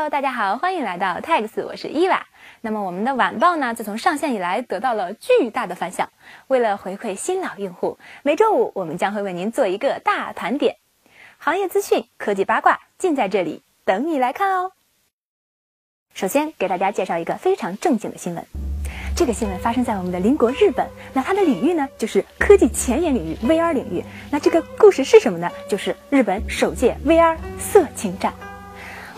Hello，大家好，欢迎来到 Tags，我是伊娃。那么我们的晚报呢，自从上线以来得到了巨大的反响。为了回馈新老用户，每周五我们将会为您做一个大盘点，行业资讯、科技八卦尽在这里，等你来看哦。首先给大家介绍一个非常正经的新闻，这个新闻发生在我们的邻国日本，那它的领域呢就是科技前沿领域 VR 领域。那这个故事是什么呢？就是日本首届 VR 色情展。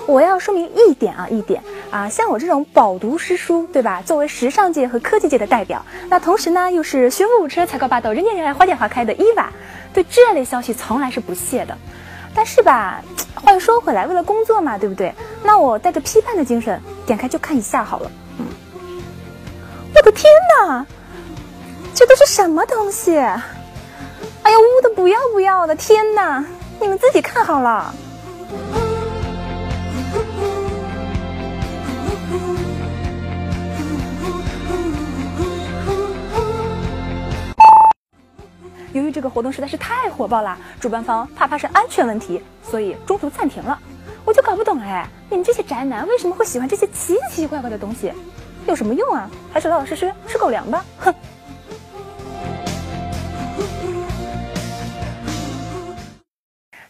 我要说明一点啊，一点啊，像我这种饱读诗书，对吧？作为时尚界和科技界的代表，那同时呢又是学富五车、才高八斗、人见人爱、花见花开的伊娃，对这类消息从来是不屑的。但是吧，话又说回来，为了工作嘛，对不对？那我带着批判的精神，点开就看一下好了。我的天哪，这都是什么东西？哎呀，污的不要不要的！天哪，你们自己看好了。由于这个活动实在是太火爆了，主办方怕发生安全问题，所以中途暂停了。我就搞不懂哎，你们这些宅男为什么会喜欢这些奇奇怪怪的东西？有什么用啊？还是老老实实吃狗粮吧！哼。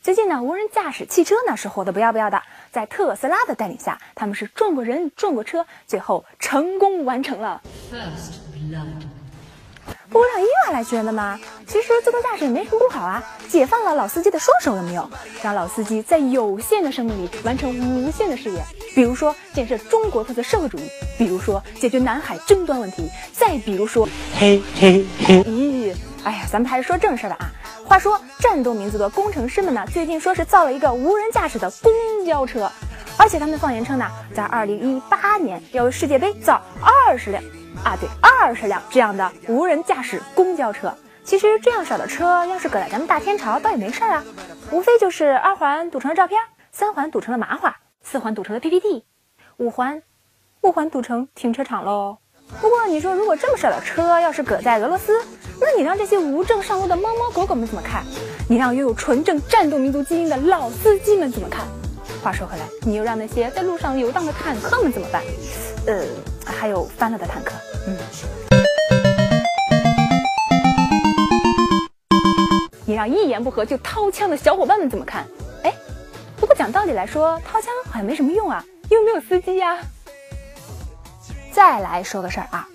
最近呢，无人驾驶汽车呢是火的不要不要的，在特斯拉的带领下，他们是撞过人撞过车，最后成功完成了。不会让伊娃来学的吗？其实自动驾驶也没什么不好啊，解放了老司机的双手有没有？让老司机在有限的生命里完成无限的事业，比如说建设中国特色社会主义，比如说解决南海争端问题，再比如说，嘿嘿嘿，咦，哎呀，咱们还是说正事吧啊。话说，战斗民族的工程师们呢，最近说是造了一个无人驾驶的公交车，而且他们放言称呢，在二零一八年要为世界杯造二十辆，啊对，二十辆这样的无人驾驶公交车。其实这样少的车，要是搁在咱们大天朝，倒也没事儿啊，无非就是二环堵成了照片，三环堵成了麻花，四环堵成了 PPT，五环，五环堵成停车场喽。不过你说，如果这么少的车要是搁在俄罗斯，那你让这些无证上路的猫猫狗狗们怎么看？你让拥有纯正战斗民族基因的老司机们怎么看？话说回来，你又让那些在路上游荡的坦克们怎么办？呃，还有翻了的坦克，嗯。你让一言不合就掏枪的小伙伴们怎么看？哎，不过讲道理来说，掏枪好像没什么用啊，因为没有司机呀。再来说个事儿啊，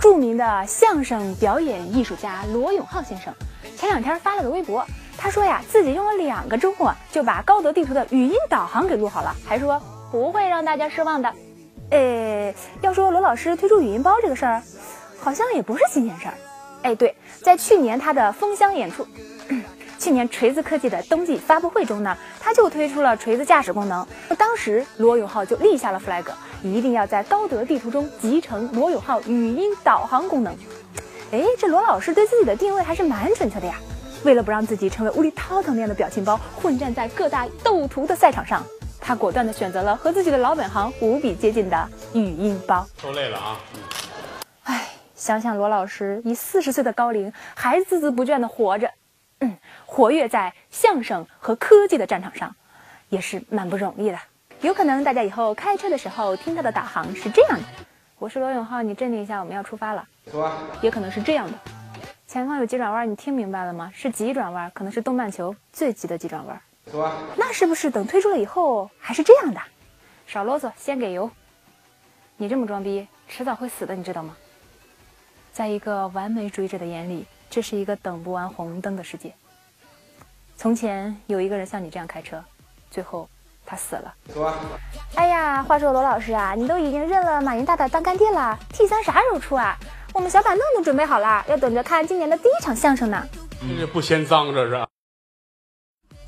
著名的相声表演艺术家罗永浩先生前两天发了个微博，他说呀，自己用了两个周末就把高德地图的语音导航给录好了，还说不会让大家失望的。诶，要说罗老师推出语音包这个事儿，好像也不是新鲜事儿。哎，对，在去年他的封箱演出。去年锤子科技的冬季发布会中呢，他就推出了锤子驾驶功能。当时罗永浩就立下了 flag，一定要在高德地图中集成罗永浩语音导航功能。哎，这罗老师对自己的定位还是蛮准确的呀。为了不让自己成为无厘涛腾那样的表情包，混战在各大斗图的赛场上，他果断地选择了和自己的老本行无比接近的语音包。受累了啊！哎，想想罗老师以四十岁的高龄还孜孜不倦地活着。嗯，活跃在相声和科技的战场上，也是蛮不容易的。有可能大家以后开车的时候听到的导航是这样的：我是罗永浩，你镇定一下，我们要出发了。也可能是这样的：前方有急转弯，你听明白了吗？是急转弯，可能是东半球最急的急转弯。那是不是等推出了以后还是这样的？少啰嗦，先给油。你这么装逼，迟早会死的，你知道吗？在一个完美主义者的眼里。这是一个等不完红灯的世界。从前有一个人像你这样开车，最后他死了。哎呀，话说罗老师啊，你都已经认了马云大大当干爹了，T 三啥时候出啊？我们小板凳都准备好了，要等着看今年的第一场相声呢。这不嫌脏这是？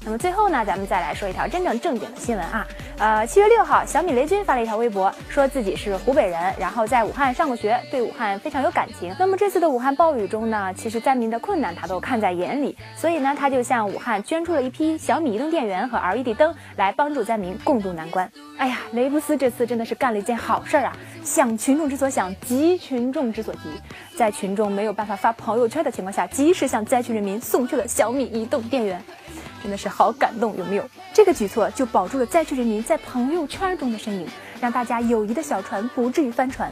那么最后呢，咱们再来说一条真正正经的新闻啊。呃，七月六号，小米雷军发了一条微博，说自己是湖北人，然后在武汉上过学，对武汉非常有感情。那么这次的武汉暴雨中呢，其实灾民的困难他都看在眼里，所以呢，他就向武汉捐出了一批小米移动电源和 LED 灯，来帮助灾民共度难关。哎呀，雷布斯这次真的是干了一件好事儿啊！想群众之所想，急群众之所急，在群众没有办法发朋友圈的情况下，及时向灾区人民送去了小米移动电源。真的是好感动，有没有？这个举措就保住了灾区人民在朋友圈中的身影，让大家友谊的小船不至于翻船。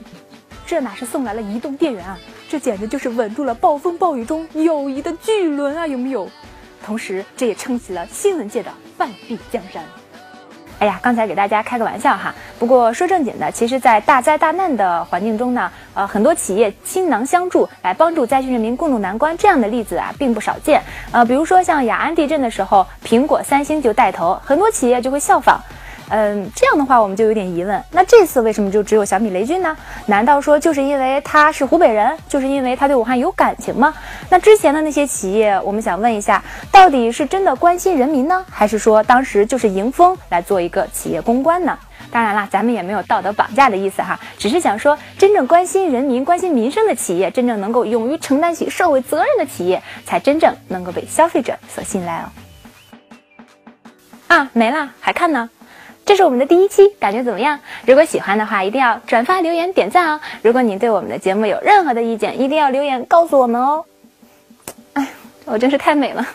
这哪是送来了移动电源啊，这简直就是稳住了暴风暴雨中友谊的巨轮啊，有没有？同时，这也撑起了新闻界的半壁江山。哎呀，刚才给大家开个玩笑哈。不过说正经的，其实，在大灾大难的环境中呢，呃，很多企业倾囊相助，来帮助灾区人民共度难关，这样的例子啊，并不少见。呃，比如说像雅安地震的时候，苹果、三星就带头，很多企业就会效仿。嗯，这样的话我们就有点疑问，那这次为什么就只有小米雷军呢？难道说就是因为他是湖北人，就是因为他对武汉有感情吗？那之前的那些企业，我们想问一下，到底是真的关心人民呢，还是说当时就是迎风来做一个企业公关呢？当然啦，咱们也没有道德绑架的意思哈，只是想说，真正关心人民、关心民生的企业，真正能够勇于承担起社会责任的企业，才真正能够被消费者所信赖哦。啊，没了，还看呢？这是我们的第一期，感觉怎么样？如果喜欢的话，一定要转发、留言、点赞哦！如果你对我们的节目有任何的意见，一定要留言告诉我们哦！哎，我真是太美了。